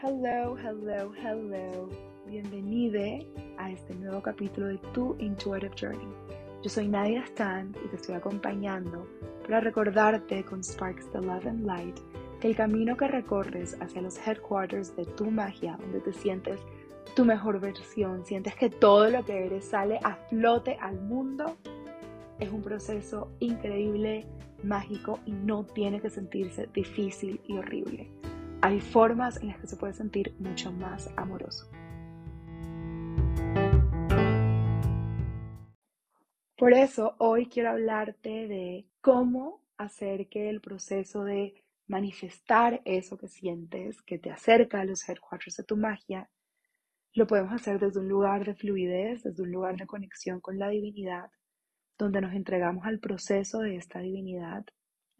Hello, hello, hello. Bienvenida a este nuevo capítulo de Tu Intuitive Journey. Yo soy Nadia Stan y te estoy acompañando para recordarte con Sparks the Love and Light que el camino que recorres hacia los headquarters de tu magia, donde te sientes tu mejor versión, sientes que todo lo que eres sale a flote al mundo, es un proceso increíble, mágico y no tiene que sentirse difícil y horrible. Hay formas en las que se puede sentir mucho más amoroso. Por eso hoy quiero hablarte de cómo hacer que el proceso de manifestar eso que sientes, que te acerca a los headquarters de tu magia, lo podemos hacer desde un lugar de fluidez, desde un lugar de conexión con la divinidad, donde nos entregamos al proceso de esta divinidad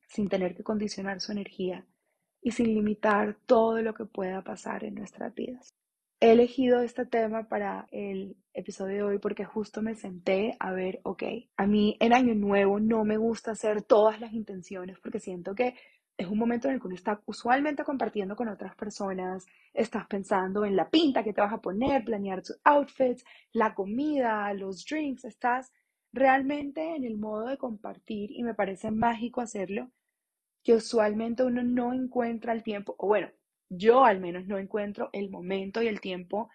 sin tener que condicionar su energía y sin limitar todo lo que pueda pasar en nuestras vidas. He elegido este tema para el episodio de hoy porque justo me senté a ver, ok, a mí en Año Nuevo no me gusta hacer todas las intenciones porque siento que es un momento en el que uno está usualmente compartiendo con otras personas, estás pensando en la pinta que te vas a poner, planear tus outfits, la comida, los drinks, estás realmente en el modo de compartir y me parece mágico hacerlo, que usualmente uno no encuentra el tiempo, o bueno, yo al menos no encuentro el momento y el tiempo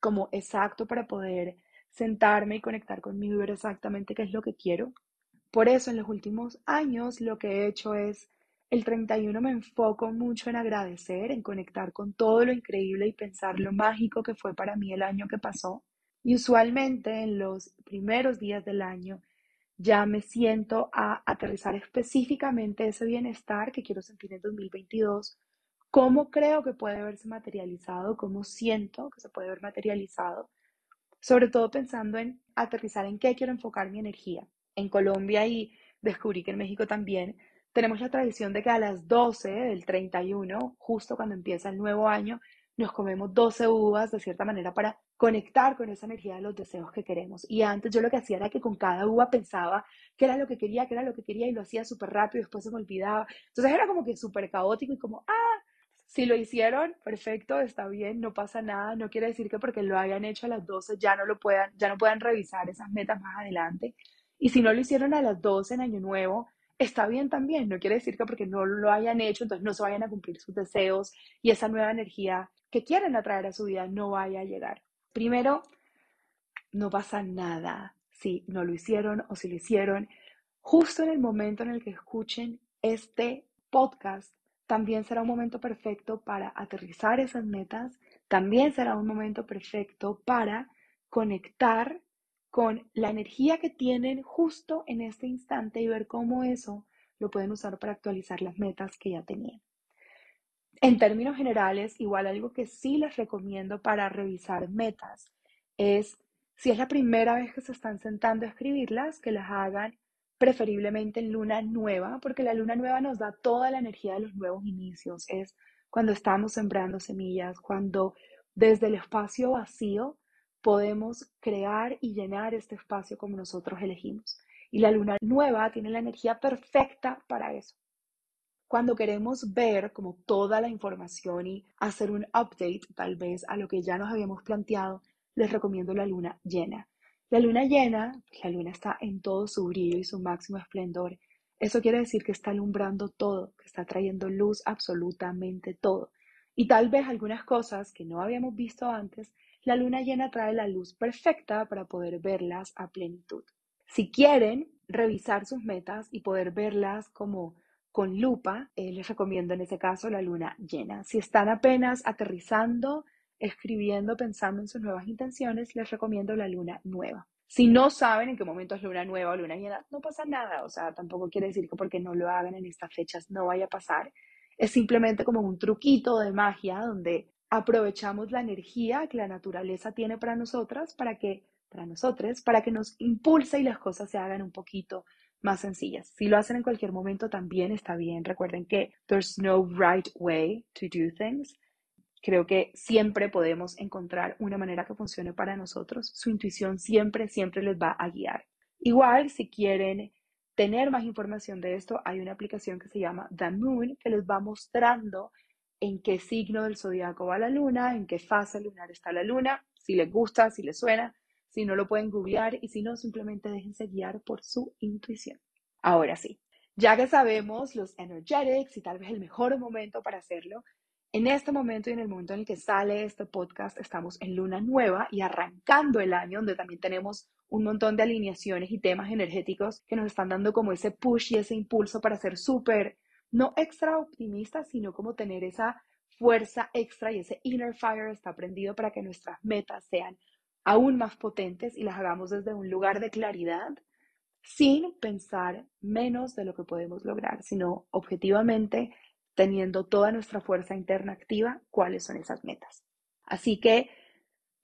como exacto para poder sentarme y conectar conmigo y ver exactamente qué es lo que quiero. Por eso en los últimos años lo que he hecho es el 31 me enfoco mucho en agradecer, en conectar con todo lo increíble y pensar lo mágico que fue para mí el año que pasó. Y usualmente en los primeros días del año ya me siento a aterrizar específicamente ese bienestar que quiero sentir en 2022, cómo creo que puede verse materializado, cómo siento que se puede ver materializado, sobre todo pensando en aterrizar en qué quiero enfocar mi energía. En Colombia y descubrí que en México también tenemos la tradición de que a las 12 del 31, justo cuando empieza el nuevo año, nos comemos 12 uvas de cierta manera para conectar con esa energía de los deseos que queremos. Y antes yo lo que hacía era que con cada uva pensaba qué era lo que quería, qué era lo que quería y lo hacía súper rápido y después se me olvidaba. Entonces era como que súper caótico y como, ah, si lo hicieron, perfecto, está bien, no pasa nada. No quiere decir que porque lo hayan hecho a las 12 ya no lo puedan, ya no puedan revisar esas metas más adelante. Y si no lo hicieron a las 12 en Año Nuevo, está bien también, no quiere decir que porque no lo hayan hecho, entonces no se vayan a cumplir sus deseos y esa nueva energía que quieren atraer a su vida no vaya a llegar. Primero, no pasa nada si no lo hicieron o si lo hicieron. Justo en el momento en el que escuchen este podcast, también será un momento perfecto para aterrizar esas metas, también será un momento perfecto para conectar con la energía que tienen justo en este instante y ver cómo eso lo pueden usar para actualizar las metas que ya tenían. En términos generales, igual algo que sí les recomiendo para revisar metas es, si es la primera vez que se están sentando a escribirlas, que las hagan preferiblemente en luna nueva, porque la luna nueva nos da toda la energía de los nuevos inicios. Es cuando estamos sembrando semillas, cuando desde el espacio vacío podemos crear y llenar este espacio como nosotros elegimos. Y la luna nueva tiene la energía perfecta para eso. Cuando queremos ver como toda la información y hacer un update tal vez a lo que ya nos habíamos planteado, les recomiendo la luna llena. La luna llena, la luna está en todo su brillo y su máximo esplendor. Eso quiere decir que está alumbrando todo, que está trayendo luz absolutamente todo. Y tal vez algunas cosas que no habíamos visto antes la luna llena trae la luz perfecta para poder verlas a plenitud. Si quieren revisar sus metas y poder verlas como con lupa, eh, les recomiendo en ese caso la luna llena. Si están apenas aterrizando, escribiendo, pensando en sus nuevas intenciones, les recomiendo la luna nueva. Si no saben en qué momento es luna nueva o luna llena, no pasa nada. O sea, tampoco quiere decir que porque no lo hagan en estas fechas no vaya a pasar. Es simplemente como un truquito de magia donde aprovechamos la energía que la naturaleza tiene para nosotras, para que, para nosotros, para que nos impulse y las cosas se hagan un poquito más sencillas. Si lo hacen en cualquier momento también está bien. Recuerden que there's no right way to do things. Creo que siempre podemos encontrar una manera que funcione para nosotros. Su intuición siempre, siempre les va a guiar. Igual, si quieren tener más información de esto, hay una aplicación que se llama The Moon que les va mostrando en qué signo del zodiaco va la luna, en qué fase lunar está la luna, si les gusta, si les suena, si no lo pueden googlear y si no, simplemente déjense guiar por su intuición. Ahora sí, ya que sabemos los energetics y tal vez el mejor momento para hacerlo, en este momento y en el momento en el que sale este podcast, estamos en luna nueva y arrancando el año, donde también tenemos un montón de alineaciones y temas energéticos que nos están dando como ese push y ese impulso para ser súper, no extra optimistas, sino como tener esa fuerza extra y ese inner fire está prendido para que nuestras metas sean aún más potentes y las hagamos desde un lugar de claridad, sin pensar menos de lo que podemos lograr, sino objetivamente teniendo toda nuestra fuerza interna activa, cuáles son esas metas. Así que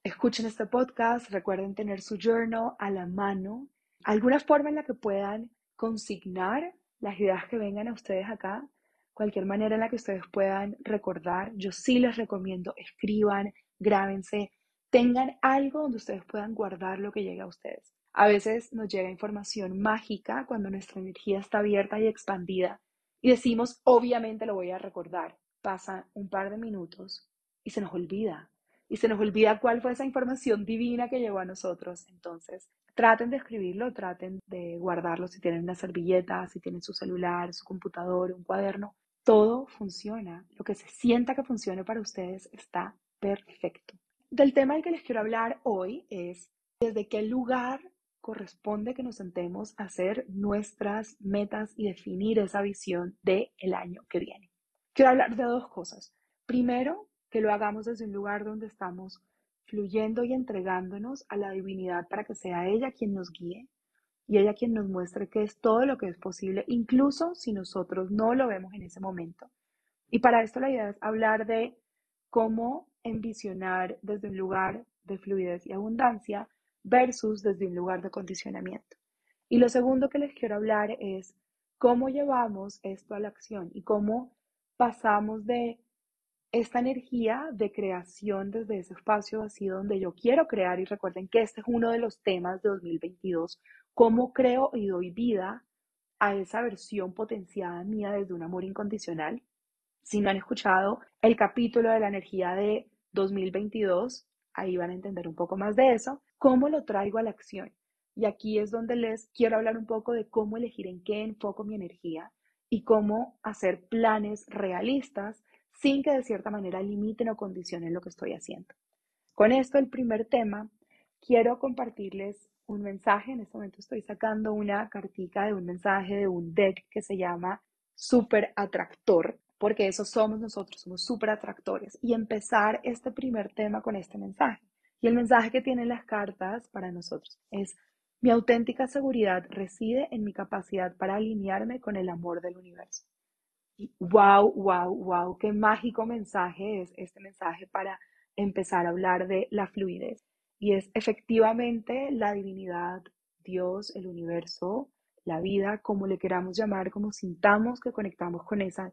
escuchen este podcast, recuerden tener su journal a la mano, alguna forma en la que puedan consignar las ideas que vengan a ustedes acá, cualquier manera en la que ustedes puedan recordar. Yo sí les recomiendo, escriban, grábense, tengan algo donde ustedes puedan guardar lo que llega a ustedes. A veces nos llega información mágica cuando nuestra energía está abierta y expandida y decimos, obviamente lo voy a recordar. Pasa un par de minutos y se nos olvida. Y se nos olvida cuál fue esa información divina que llegó a nosotros. Entonces, traten de escribirlo, traten de guardarlo si tienen una servilleta, si tienen su celular, su computador, un cuaderno. Todo funciona. Lo que se sienta que funcione para ustedes está perfecto. Del tema del que les quiero hablar hoy es desde qué lugar corresponde que nos sentemos a hacer nuestras metas y definir esa visión del el año que viene. Quiero hablar de dos cosas. Primero, que lo hagamos desde un lugar donde estamos fluyendo y entregándonos a la divinidad para que sea ella quien nos guíe y ella quien nos muestre que es todo lo que es posible, incluso si nosotros no lo vemos en ese momento. Y para esto la idea es hablar de cómo envisionar desde un lugar de fluidez y abundancia versus desde un lugar de condicionamiento. Y lo segundo que les quiero hablar es cómo llevamos esto a la acción y cómo pasamos de esta energía de creación desde ese espacio vacío donde yo quiero crear y recuerden que este es uno de los temas de 2022, cómo creo y doy vida a esa versión potenciada mía desde un amor incondicional. Si no han escuchado el capítulo de la energía de 2022, ahí van a entender un poco más de eso. ¿Cómo lo traigo a la acción? Y aquí es donde les quiero hablar un poco de cómo elegir en qué enfoco mi energía y cómo hacer planes realistas sin que de cierta manera limiten o condicionen lo que estoy haciendo. Con esto, el primer tema, quiero compartirles un mensaje. En este momento estoy sacando una cartica de un mensaje de un deck que se llama Super Atractor, porque eso somos nosotros, somos super atractores. Y empezar este primer tema con este mensaje. Y el mensaje que tienen las cartas para nosotros es, mi auténtica seguridad reside en mi capacidad para alinearme con el amor del universo. Y wow, wow, wow, qué mágico mensaje es este mensaje para empezar a hablar de la fluidez. Y es efectivamente la divinidad, Dios, el universo, la vida, como le queramos llamar, como sintamos que conectamos con esa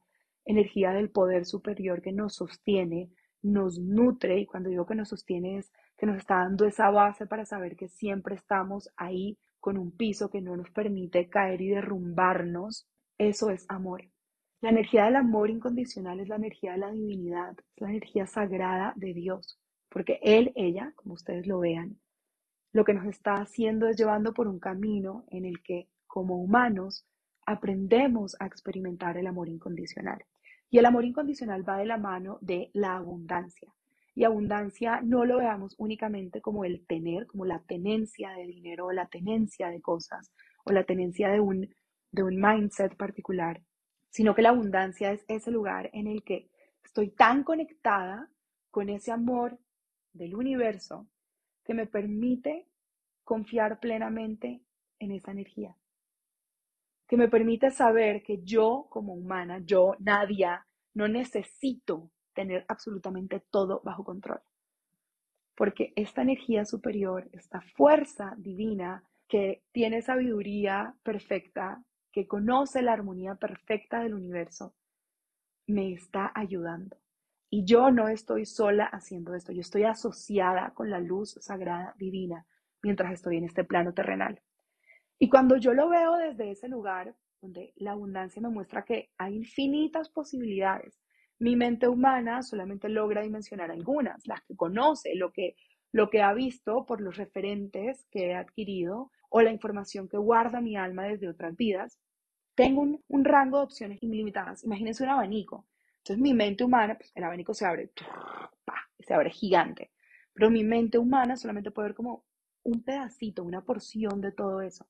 energía del poder superior que nos sostiene, nos nutre, y cuando digo que nos sostiene es que nos está dando esa base para saber que siempre estamos ahí con un piso que no nos permite caer y derrumbarnos, eso es amor. La energía del amor incondicional es la energía de la divinidad, es la energía sagrada de Dios, porque Él, ella, como ustedes lo vean, lo que nos está haciendo es llevando por un camino en el que como humanos aprendemos a experimentar el amor incondicional. Y el amor incondicional va de la mano de la abundancia. Y abundancia no lo veamos únicamente como el tener, como la tenencia de dinero o la tenencia de cosas o la tenencia de un, de un mindset particular, sino que la abundancia es ese lugar en el que estoy tan conectada con ese amor del universo que me permite confiar plenamente en esa energía que me permite saber que yo como humana, yo, Nadia, no necesito tener absolutamente todo bajo control. Porque esta energía superior, esta fuerza divina que tiene sabiduría perfecta, que conoce la armonía perfecta del universo, me está ayudando. Y yo no estoy sola haciendo esto, yo estoy asociada con la luz sagrada divina mientras estoy en este plano terrenal. Y cuando yo lo veo desde ese lugar, donde la abundancia me muestra que hay infinitas posibilidades, Mi mente humana solamente logra dimensionar algunas, las que conoce, lo que, lo que ha visto por los referentes que he adquirido o la información que guarda mi alma desde otras vidas. Tengo un, rango de opciones ilimitadas. Imagínense un abanico. Entonces mi mente humana, pues el abanico se abre, se abre gigante. Pero mi mente humana solamente puede ver como un pedacito, una porción de todo eso.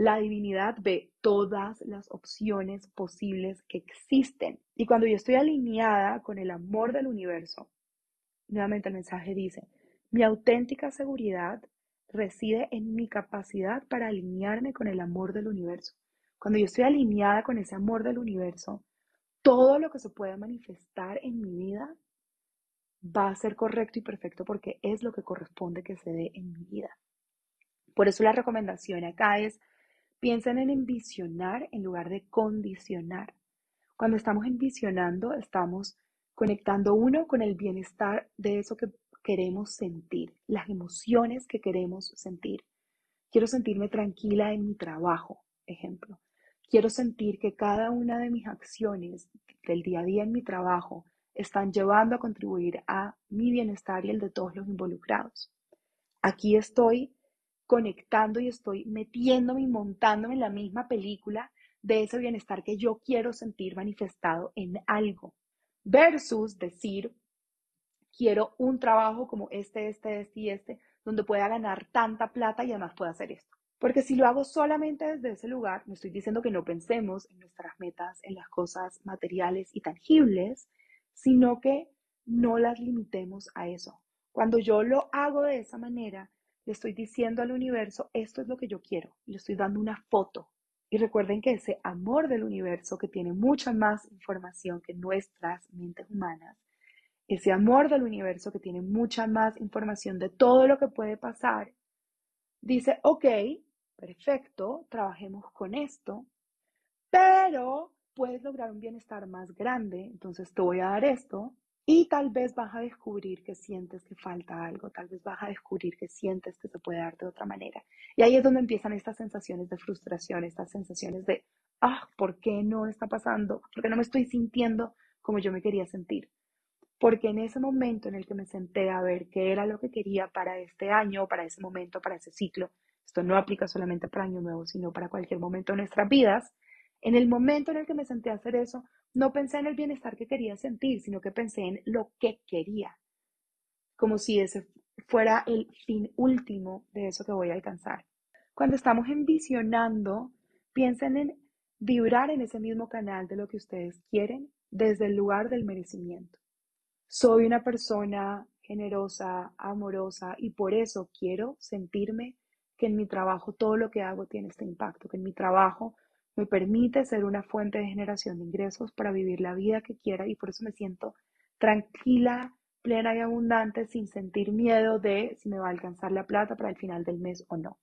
La divinidad ve todas las opciones posibles que existen. Y cuando yo estoy alineada con el amor del universo, nuevamente el mensaje dice, mi auténtica seguridad reside en mi capacidad para alinearme con el amor del universo. Cuando yo estoy alineada con ese amor del universo, todo lo que se pueda manifestar en mi vida va a ser correcto y perfecto porque es lo que corresponde que se dé en mi vida. Por eso la recomendación acá es Piensen en envisionar en lugar de condicionar. Cuando estamos envisionando, estamos conectando uno con el bienestar de eso que queremos sentir, las emociones que queremos sentir. Quiero sentirme tranquila en mi trabajo, ejemplo. Quiero sentir que cada una de mis acciones del día a día en mi trabajo están llevando a contribuir a mi bienestar y el de todos los involucrados. Aquí estoy conectando y estoy metiéndome y montándome en la misma película de ese bienestar que yo quiero sentir manifestado en algo, versus decir, quiero un trabajo como este, este, este y este, donde pueda ganar tanta plata y además pueda hacer esto. Porque si lo hago solamente desde ese lugar, me estoy diciendo que no pensemos en nuestras metas, en las cosas materiales y tangibles, sino que no las limitemos a eso. Cuando yo lo hago de esa manera, le estoy diciendo al universo, esto es lo que yo quiero, le estoy dando una foto. Y recuerden que ese amor del universo, que tiene mucha más información que nuestras mentes humanas, ese amor del universo que tiene mucha más información de todo lo que puede pasar, dice, ok, perfecto, trabajemos con esto, pero puedes lograr un bienestar más grande, entonces te voy a dar esto, y tal vez vas a descubrir que sientes que falta algo, tal vez vas a descubrir que sientes que se puede dar de otra manera. Y ahí es donde empiezan estas sensaciones de frustración, estas sensaciones de, ah, ¿por qué no está pasando? ¿Por qué no me estoy sintiendo como yo me quería sentir? Porque en ese momento en el que me senté a ver qué era lo que quería para este año, para ese momento, para ese ciclo, esto no aplica solamente para Año Nuevo, sino para cualquier momento de nuestras vidas, en el momento en el que me senté a hacer eso, no pensé en el bienestar que quería sentir, sino que pensé en lo que quería, como si ese fuera el fin último de eso que voy a alcanzar. Cuando estamos envisionando, piensen en vibrar en ese mismo canal de lo que ustedes quieren desde el lugar del merecimiento. Soy una persona generosa, amorosa y por eso quiero sentirme que en mi trabajo todo lo que hago tiene este impacto, que en mi trabajo me permite ser una fuente de generación de ingresos para vivir la vida que quiera y por eso me siento tranquila, plena y abundante sin sentir miedo de si me va a alcanzar la plata para el final del mes o no.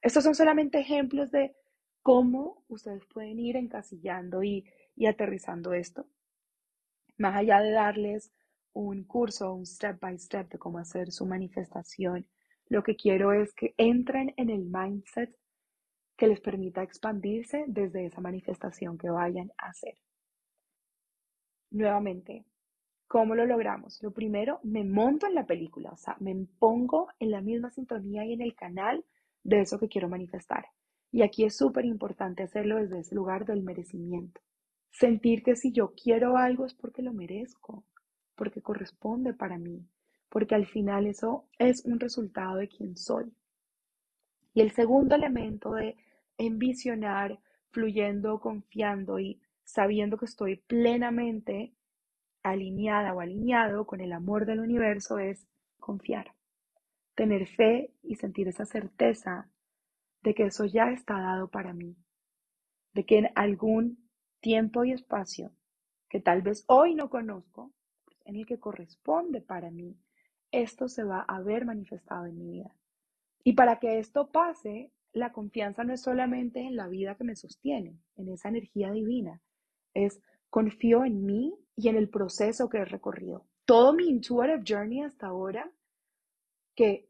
Estos son solamente ejemplos de cómo ustedes pueden ir encasillando y, y aterrizando esto. Más allá de darles un curso, un step by step de cómo hacer su manifestación, lo que quiero es que entren en el mindset que les permita expandirse desde esa manifestación que vayan a hacer. Nuevamente, ¿cómo lo logramos? Lo primero, me monto en la película, o sea, me pongo en la misma sintonía y en el canal de eso que quiero manifestar. Y aquí es súper importante hacerlo desde ese lugar del merecimiento. Sentir que si yo quiero algo es porque lo merezco, porque corresponde para mí, porque al final eso es un resultado de quien soy. Y el segundo elemento de envisionar, fluyendo, confiando y sabiendo que estoy plenamente alineada o alineado con el amor del universo es confiar, tener fe y sentir esa certeza de que eso ya está dado para mí, de que en algún tiempo y espacio que tal vez hoy no conozco, en el que corresponde para mí, esto se va a ver manifestado en mi vida. Y para que esto pase, la confianza no es solamente en la vida que me sostiene, en esa energía divina, es confío en mí y en el proceso que he recorrido. Todo mi intuitive journey hasta ahora, que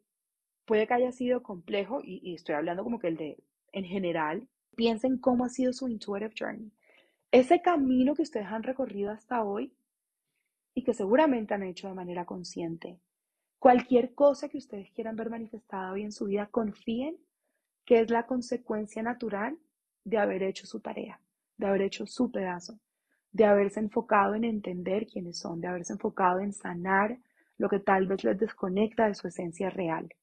puede que haya sido complejo, y, estoy hablando como que el de en general, piensen cómo ha sido su intuitive journey. Ese camino que ustedes han recorrido hasta hoy y que seguramente han hecho de manera consciente. Cualquier cosa que ustedes quieran ver manifestada hoy en su vida, confíen que es la consecuencia natural de haber hecho su tarea, de haber hecho su pedazo, de haberse enfocado en entender quiénes son, de haberse enfocado en sanar lo que tal vez les desconecta de su esencia real.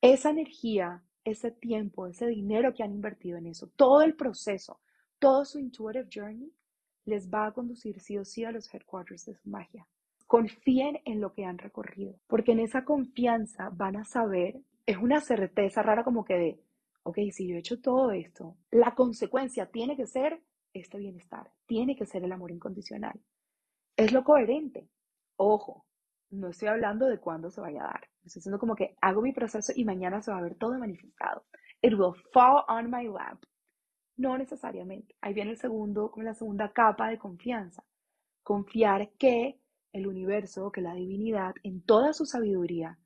Esa energía, ese tiempo, ese dinero que han invertido en eso, todo el proceso, todo su intuitive journey, les va a conducir sí o sí a los headquarters de su magia. Confíen en lo que han recorrido, porque en esa confianza van a saber, es una certeza rara como que de, ok, si yo he hecho todo esto, la consecuencia tiene que ser este bienestar, tiene que ser el amor incondicional. Es lo coherente. Ojo, no estoy hablando de cuándo se vaya a dar. Estoy diciendo como que hago mi proceso y mañana se va a ver todo manifestado. It will fall on my lap. No necesariamente. Ahí viene el segundo, como la segunda capa de confianza. Confiar que el universo, que la divinidad, en toda su sabiduría,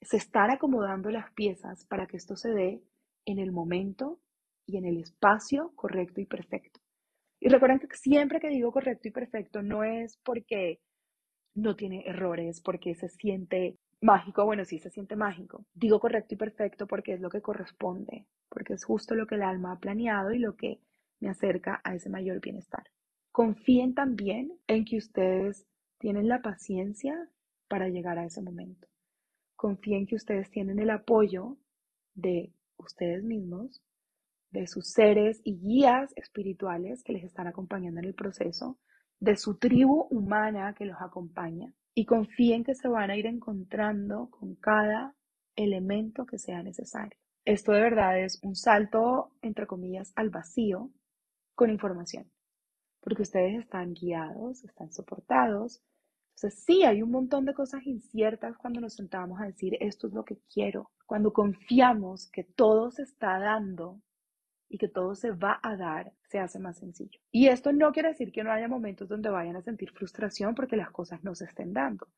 se están acomodando las piezas para que esto se dé en el momento y en el espacio correcto y perfecto. Y recuerden que siempre que digo correcto y perfecto no es porque no tiene errores, porque se siente mágico, bueno, sí se siente mágico. Digo correcto y perfecto porque es lo que corresponde, porque es justo lo que el alma ha planeado y lo que me acerca a ese mayor bienestar. Confíen también en que ustedes tienen la paciencia para llegar a ese momento. Confíen que ustedes tienen el apoyo de ustedes mismos de sus seres y guías espirituales que les están acompañando en el proceso, de su tribu humana que los acompaña y confíen que se van a ir encontrando con cada elemento que sea necesario. Esto de verdad es un salto, entre comillas, al vacío con información, porque ustedes están guiados, están soportados. Entonces sí, hay un montón de cosas inciertas cuando nos sentamos a decir esto es lo que quiero, cuando confiamos que todo se está dando y que todo se va a dar, se hace más sencillo. Y esto no quiere decir que no haya momentos donde vayan a sentir frustración porque las cosas no se estén dando.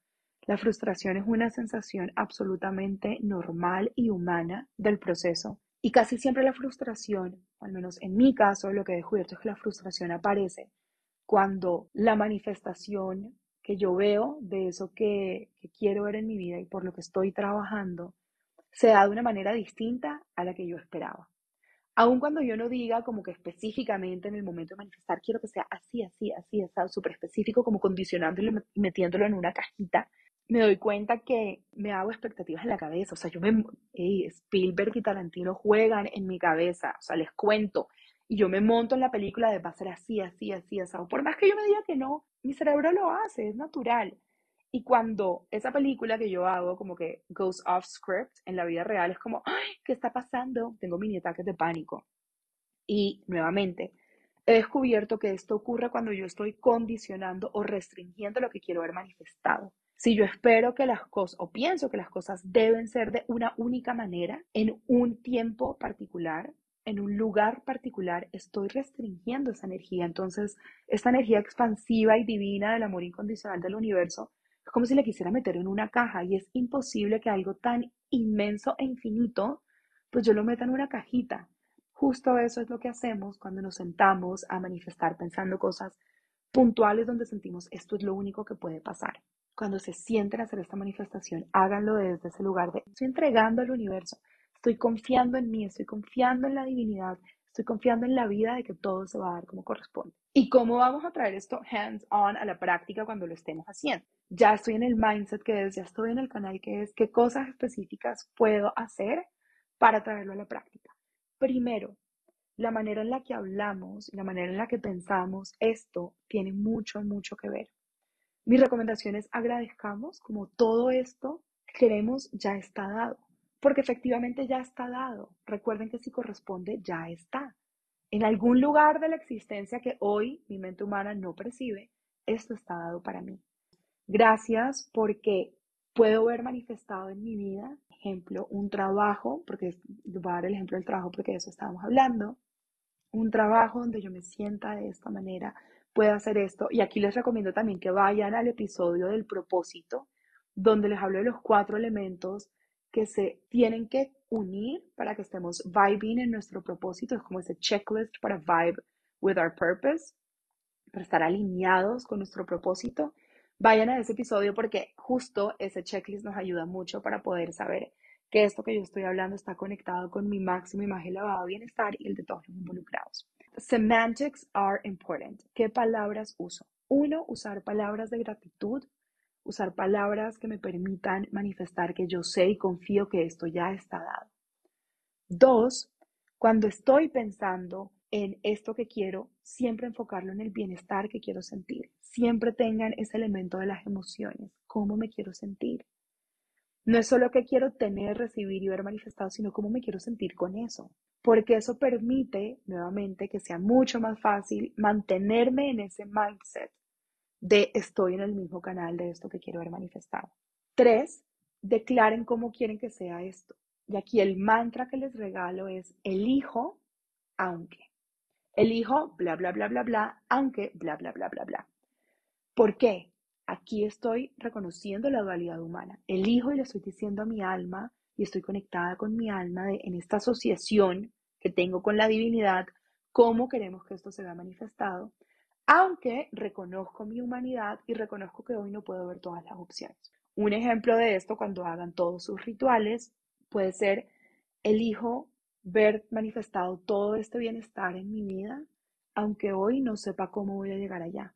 La frustración es una sensación absolutamente normal y humana del proceso. Y casi siempre la frustración, al menos en mi caso, lo que he descubierto es que la frustración aparece cuando la manifestación que yo veo de eso que, que quiero ver en mi vida y por lo que estoy trabajando se da de una manera distinta a la que yo esperaba. Aun cuando yo no diga como que específicamente en el momento de manifestar, quiero que sea así, así, así, súper específico, como condicionándolo y metiéndolo en una cajita, me doy cuenta que me hago expectativas en la cabeza. O sea, yo me. Spielberg y Tarantino juegan en mi cabeza. O sea, les cuento. Y yo me monto en la película de va a ser así, así, así, así. Por más que yo me diga que no, mi cerebro lo hace, es natural. Y cuando esa película que yo hago como que goes off script en la vida real es como, ay, ¿qué está pasando? Tengo mini ataques de pánico. Y nuevamente, he descubierto que esto ocurre cuando yo estoy condicionando o restringiendo lo que quiero ver manifestado. Si yo espero que las cosas, o pienso que las cosas deben ser de una única manera, en un tiempo particular, en un lugar particular, estoy restringiendo esa energía. Entonces, esta energía expansiva y divina del amor incondicional del universo es como si le quisiera meter en una caja y es imposible que algo tan inmenso e infinito, pues yo lo meta en una cajita. Justo eso es lo que hacemos cuando nos sentamos a manifestar pensando cosas puntuales donde sentimos esto es lo único que puede pasar. Cuando se sienten a hacer esta manifestación, háganlo desde ese lugar de estoy entregando al universo, estoy confiando en mí, estoy confiando en la divinidad, estoy confiando en la vida de que todo se va a dar como corresponde. ¿Y cómo vamos a traer esto hands on a la práctica cuando lo estemos haciendo? Ya estoy en el mindset que es, ya estoy en el canal que es, qué cosas específicas puedo hacer para traerlo a la práctica. Primero, la manera en la que hablamos, la manera en la que pensamos, esto tiene mucho, mucho que ver. Mi recomendación es agradezcamos como todo esto que queremos ya está dado, porque efectivamente ya está dado. Recuerden que si corresponde, ya está. En algún lugar de la existencia que hoy mi mente humana no percibe, esto está dado para mí. Gracias porque puedo ver manifestado en mi vida, ejemplo, un trabajo, porque voy a dar el ejemplo del trabajo porque de eso estábamos hablando, un trabajo donde yo me sienta de esta manera, pueda hacer esto. Y aquí les recomiendo también que vayan al episodio del propósito, donde les hablo de los cuatro elementos que se tienen que unir para que estemos vibing en nuestro propósito. Como ese checklist para vibe with our purpose, para estar alineados con nuestro propósito. vayan a ese episodio porque justo ese checklist nos ayuda mucho para poder saber que esto que yo estoy hablando está conectado con mi máximo imagen elevado bienestar y el de todos los involucrados. Semantics are important. ¿Qué palabras uso? Uno, usar palabras de gratitud, usar palabras que me permitan manifestar que yo sé y confío que esto ya está dado. Dos, cuando estoy pensando en esto que quiero, siempre enfocarlo en el bienestar que quiero sentir. Siempre tengan ese elemento de las emociones, cómo me quiero sentir. No es solo que quiero tener, recibir y ver manifestado, sino cómo me quiero sentir con eso. Porque eso permite, nuevamente, que sea mucho más fácil mantenerme en ese mindset de estoy en el mismo canal de esto que quiero ver manifestado. Tres, declaren cómo quieren que sea esto. Y aquí el mantra que les regalo es elijo aunque. Elijo bla, bla, bla, bla, bla, aunque bla, bla, bla, bla, bla. ¿Por qué? Aquí estoy reconociendo la dualidad humana. Elijo y le estoy diciendo a mi alma y estoy conectada con mi alma en esta asociación que tengo con la divinidad, cómo queremos que esto se vea manifestado, aunque reconozco mi humanidad y reconozco que hoy no puedo ver todas las opciones. Un ejemplo de esto cuando hagan todos sus rituales puede ser, elijo ver manifestado todo este bienestar en mi vida, aunque hoy no sepa cómo voy a llegar allá.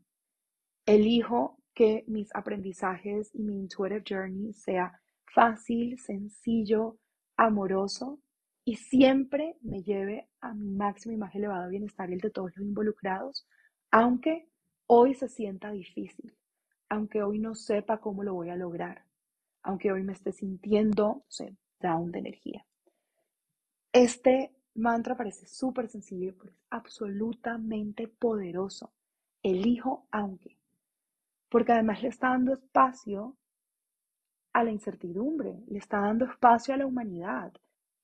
Elijo que mis aprendizajes y mi intuitive journey sea fácil, sencillo, amoroso y siempre me lleve a mi máximo y más elevado bienestar y el de todos los involucrados, aunque hoy se sienta difícil, aunque hoy no sepa cómo lo voy a lograr, aunque hoy me esté sintiendo, no down de energía. Este mantra parece súper sencillo, pero es absolutamente poderoso. Elijo aunque. Porque además le está dando espacio a la incertidumbre, le está dando espacio a la humanidad.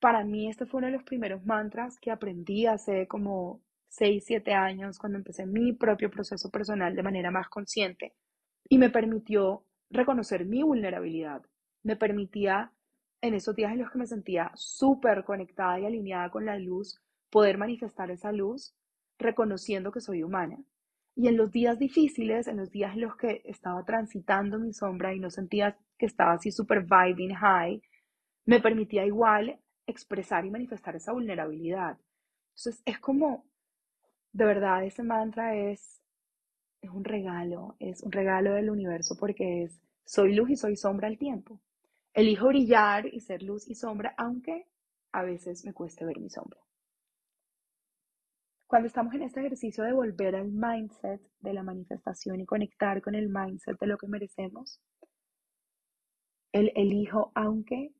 Para mí este fue uno de los primeros mantras que aprendí hace como 6, 7 años cuando empecé mi propio proceso personal de manera más consciente y me permitió reconocer mi vulnerabilidad, me permitía en esos días en los que me sentía súper conectada y alineada con la luz, poder manifestar esa luz reconociendo que soy humana. Y en los días difíciles, en los días en los que estaba transitando mi sombra y no sentía que estaba así súper vibing high, me permitía igual expresar y manifestar esa vulnerabilidad. Entonces es como, de verdad, ese mantra es, es un regalo, es un regalo del universo porque es, soy luz y soy sombra al tiempo. Elijo brillar y ser luz y sombra, aunque a veces me cueste ver mi sombra. Cuando estamos en este ejercicio de volver al mindset de la manifestación y conectar con el mindset de lo que merecemos, el elijo aunque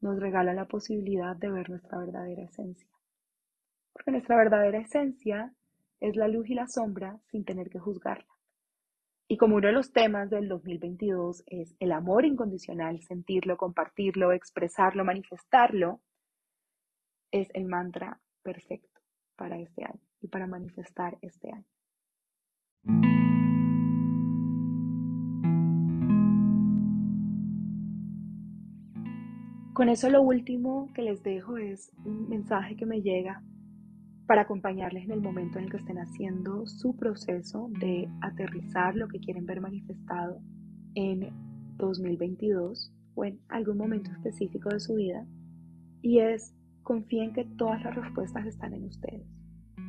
nos regala la posibilidad de ver nuestra verdadera esencia. Porque nuestra verdadera esencia es la luz y la sombra sin tener que juzgarla. Y como uno de los temas del 2022 es el amor incondicional, sentirlo, compartirlo, expresarlo, manifestarlo, es el mantra perfecto para este año y para manifestar este año. Con eso lo último que les dejo es un mensaje que me llega para acompañarles en el momento en el que estén haciendo su proceso de aterrizar lo que quieren ver manifestado en 2022 o en algún momento específico de su vida. Y es, confíen que todas las respuestas están en ustedes.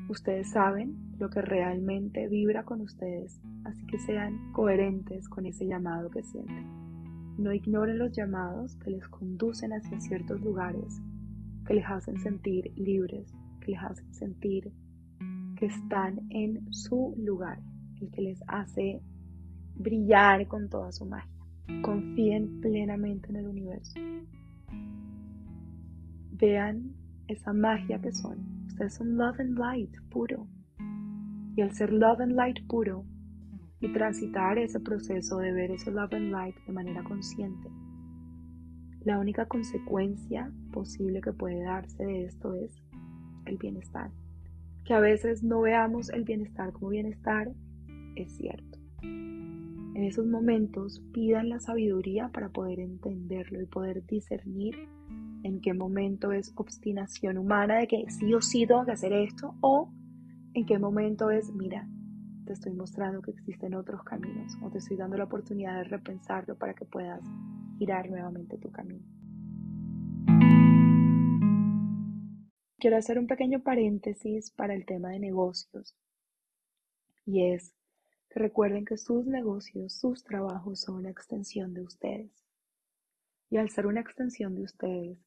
Ustedes saben lo que realmente vibra con ustedes, así que sean coherentes con ese llamado que sienten. No ignoren los llamados que les conducen hacia ciertos lugares, que les hacen sentir libres, que les hace sentir que están en su lugar, el que les hace brillar con toda su magia. Confíen plenamente en el universo. Vean esa magia que son. Ustedes son love and light puro. Y al ser love and light puro y transitar ese proceso de ver ese love and light de manera consciente, la única consecuencia posible que puede darse de esto es el bienestar. Que a veces no veamos el bienestar como bienestar, es cierto. En esos momentos pidan la sabiduría para poder entenderlo y poder discernir en qué momento es obstinación humana de que sí o sí tengo que hacer esto o en qué momento es, mira, te estoy mostrando que existen otros caminos o te estoy dando la oportunidad de repensarlo para que puedas girar nuevamente tu camino. Quiero hacer un pequeño paréntesis para el tema de negocios y es que recuerden que sus negocios, sus trabajos son una extensión de ustedes. Y al ser una extensión de ustedes,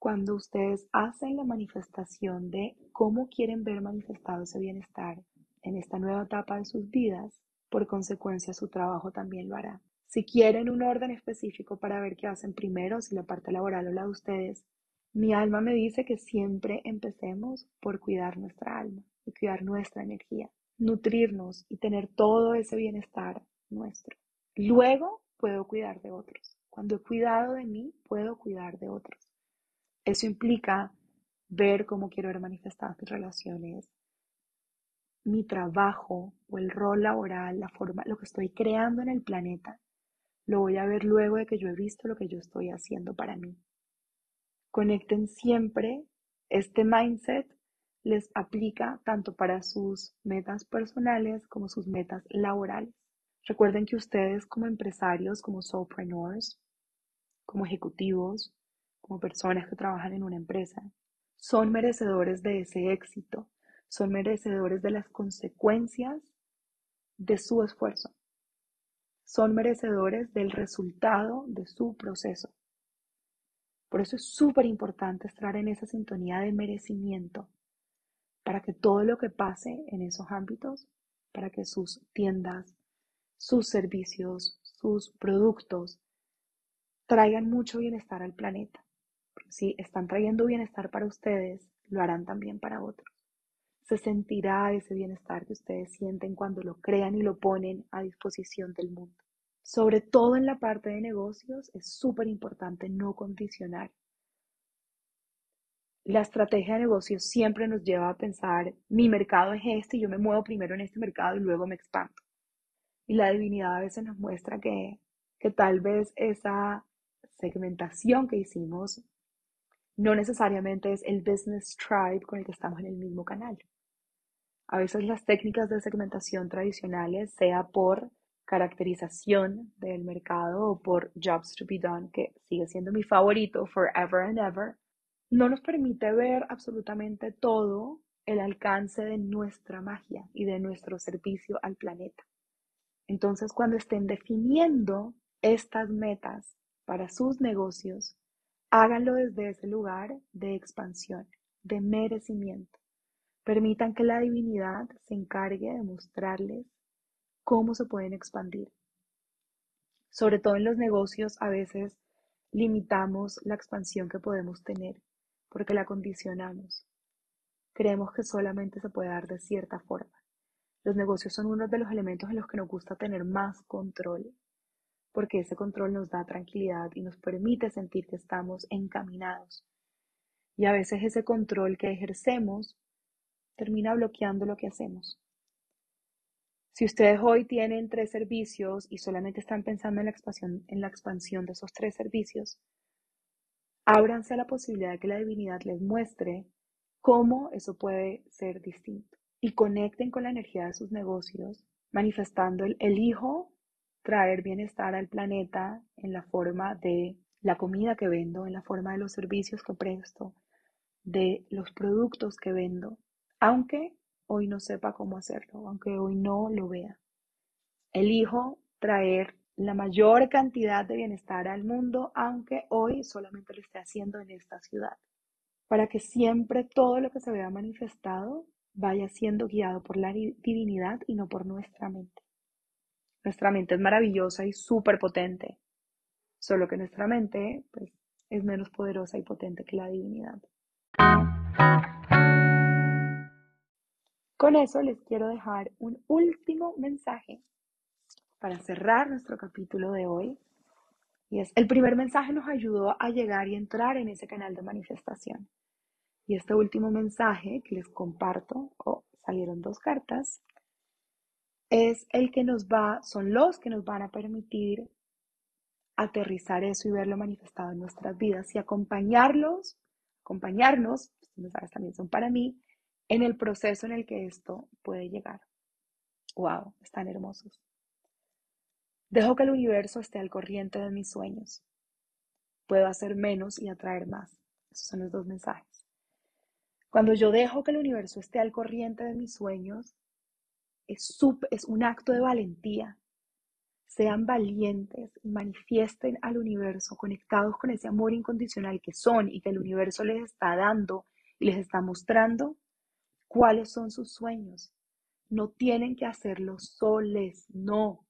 cuando ustedes hacen la manifestación de cómo quieren ver manifestado ese bienestar en esta nueva etapa de sus vidas, por consecuencia su trabajo también lo hará. Si quieren un orden específico para ver qué hacen primero, si la parte laboral o la de ustedes, mi alma me dice que siempre empecemos por cuidar nuestra alma y cuidar nuestra energía, nutrirnos y tener todo ese bienestar nuestro. Luego puedo cuidar de otros. Cuando he cuidado de mí, puedo cuidar de otros. Eso implica ver cómo quiero ver manifestadas mis relaciones, mi trabajo o el rol laboral, la forma, lo que estoy creando en el planeta, lo voy a ver luego de que yo he visto lo que yo estoy haciendo para mí. Conecten siempre este mindset les aplica tanto para sus metas personales como sus metas laborales. Recuerden que ustedes como empresarios, como solopreneurs, como ejecutivos, como personas que trabajan en una empresa, son merecedores de ese éxito, son merecedores de las consecuencias de su esfuerzo, son merecedores del resultado de su proceso. Por eso es súper importante estar en esa sintonía de merecimiento, para que todo lo que pase en esos ámbitos, para que sus tiendas, sus servicios, sus productos traigan mucho bienestar al planeta si están trayendo bienestar para ustedes, lo harán también para otros. Se sentirá ese bienestar que ustedes sienten cuando lo crean y lo ponen a disposición del mundo. Sobre todo en la parte de negocios, es súper importante no condicionar. La estrategia de negocios siempre nos lleva a pensar, mi mercado es este yo me muevo primero en este mercado y luego me expando. Y la divinidad a veces nos muestra que, que tal vez esa segmentación que hicimos no necesariamente es el business tribe con el que estamos en el mismo canal. A veces las técnicas de segmentación tradicionales, sea por caracterización del mercado o por jobs to be done, que sigue siendo mi favorito forever and ever, no nos permite ver absolutamente todo el alcance de nuestra magia y de nuestro servicio al planeta. Entonces, cuando estén definiendo estas metas para sus negocios, Háganlo desde ese lugar de expansión, de merecimiento. Permitan que la divinidad se encargue de mostrarles cómo se pueden expandir. Sobre todo en los negocios, a veces limitamos la expansión que podemos tener porque la condicionamos. Creemos que solamente se puede dar de cierta forma. Los negocios son uno de los elementos en los que nos gusta tener más control porque ese control nos da tranquilidad y nos permite sentir que estamos encaminados. Y a veces ese control que ejercemos termina bloqueando lo que hacemos. Si ustedes hoy tienen tres servicios y solamente están pensando en la expansión, en la expansión de esos tres servicios, ábranse a la posibilidad de que la divinidad les muestre cómo eso puede ser distinto. Y conecten con la energía de sus negocios, manifestando el elijo traer bienestar al planeta en la forma de la comida que vendo, en la forma de los servicios que presto, de los productos que vendo, aunque hoy no sepa cómo hacerlo, aunque hoy no lo vea. Elijo traer la mayor cantidad de bienestar al mundo, aunque hoy solamente lo esté haciendo en esta ciudad, para que siempre todo lo que se vea manifestado vaya siendo guiado por la divinidad y no por nuestra mente. Nuestra mente es maravillosa y súper potente, solo que nuestra mente pues, es menos poderosa y potente que la divinidad. Con eso les quiero dejar un último mensaje para cerrar nuestro capítulo de hoy. Y es, el primer mensaje nos ayudó a llegar y entrar en ese canal de manifestación. Y este último mensaje que les comparto, oh, salieron dos cartas, es el que nos va, son los que nos van a permitir aterrizar eso y verlo manifestado en nuestras vidas y acompañarlos, acompañarnos, estos mensajes también son para mí, en el proceso en el que esto puede llegar. wow, están hermosos. Dejo que el universo esté al corriente de mis sueños. Puedo hacer menos y atraer más. Esos son los dos mensajes. Cuando yo dejo que el universo esté al corriente de mis sueños, es, es un acto de valentía. Sean valientes y manifiesten al universo conectados con ese amor incondicional que son y que el universo les está dando y les está mostrando cuáles son sus sueños. No tienen que hacerlo soles, no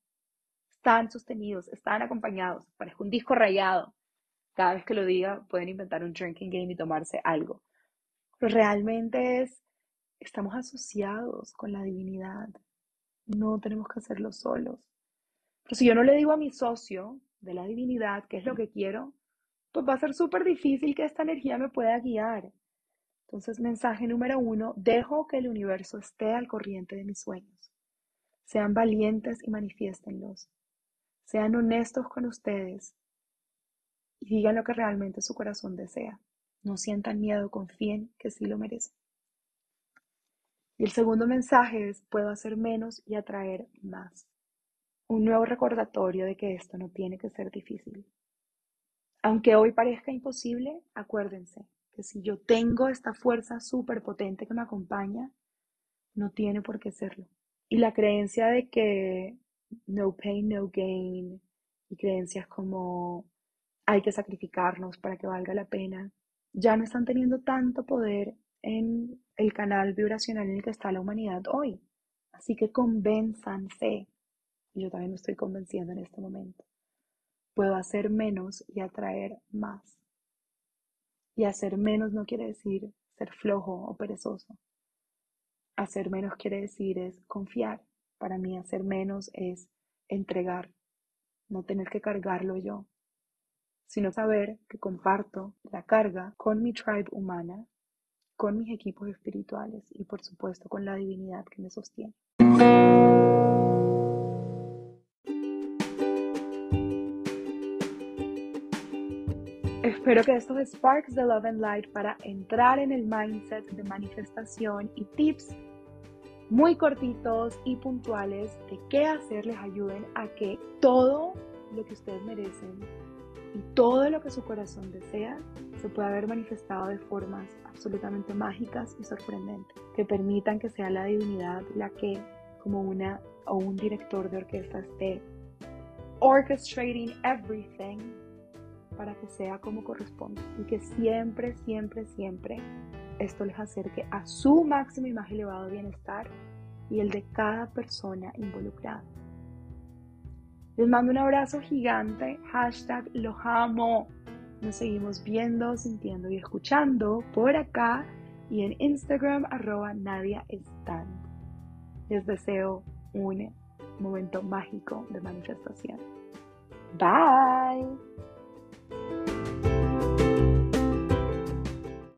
están sostenidos, están acompañados. Parece un disco rayado. Cada vez que lo diga, pueden inventar un drinking game y tomarse algo. Pero realmente es, estamos asociados con la divinidad. No tenemos que hacerlo solos. Pero si yo no le digo a mi socio de la divinidad qué es lo que quiero, pues va a ser súper difícil que esta energía me pueda guiar. Entonces, mensaje número uno, dejo que el universo esté al corriente de mis sueños. Sean valientes y manifiéstenlos. Sean honestos con ustedes y digan lo que realmente su corazón desea. No sientan miedo, confíen que sí lo merecen. Y el segundo mensaje es, puedo hacer menos y atraer más. Un nuevo recordatorio de que esto no tiene que ser difícil. Aunque hoy parezca imposible, acuérdense que si yo tengo esta fuerza súper potente que me acompaña, no tiene por qué serlo. Y la creencia de que no pain, no gain y creencias como hay que sacrificarnos para que valga la pena, ya no están teniendo tanto poder en el canal vibracional en el que está la humanidad hoy. Así que convénzanse. Yo también me estoy convenciendo en este momento. Puedo hacer menos y atraer más. Y hacer menos no quiere decir ser flojo o perezoso. Hacer menos quiere decir es confiar, para mí hacer menos es entregar, no tener que cargarlo yo, sino saber que comparto la carga con mi tribe humana, con mis equipos espirituales y por supuesto con la divinidad que me sostiene. Espero que estos sparks de Love and Light para entrar en el mindset de manifestación y tips muy cortitos y puntuales de qué hacer les ayuden a que todo lo que ustedes merecen y todo lo que su corazón desea se pueda ver manifestado de formas absolutamente mágicas y sorprendentes, que permitan que sea la divinidad la que, como una o un director de orquesta, esté orchestrating everything para que sea como corresponde y que siempre, siempre, siempre esto les acerque a su máximo y más elevado bienestar y el de cada persona involucrada. Les mando un abrazo gigante, hashtag los amo. Nos seguimos viendo, sintiendo y escuchando por acá y en Instagram arroba Nadia Les deseo un momento mágico de manifestación. Bye. Thank you.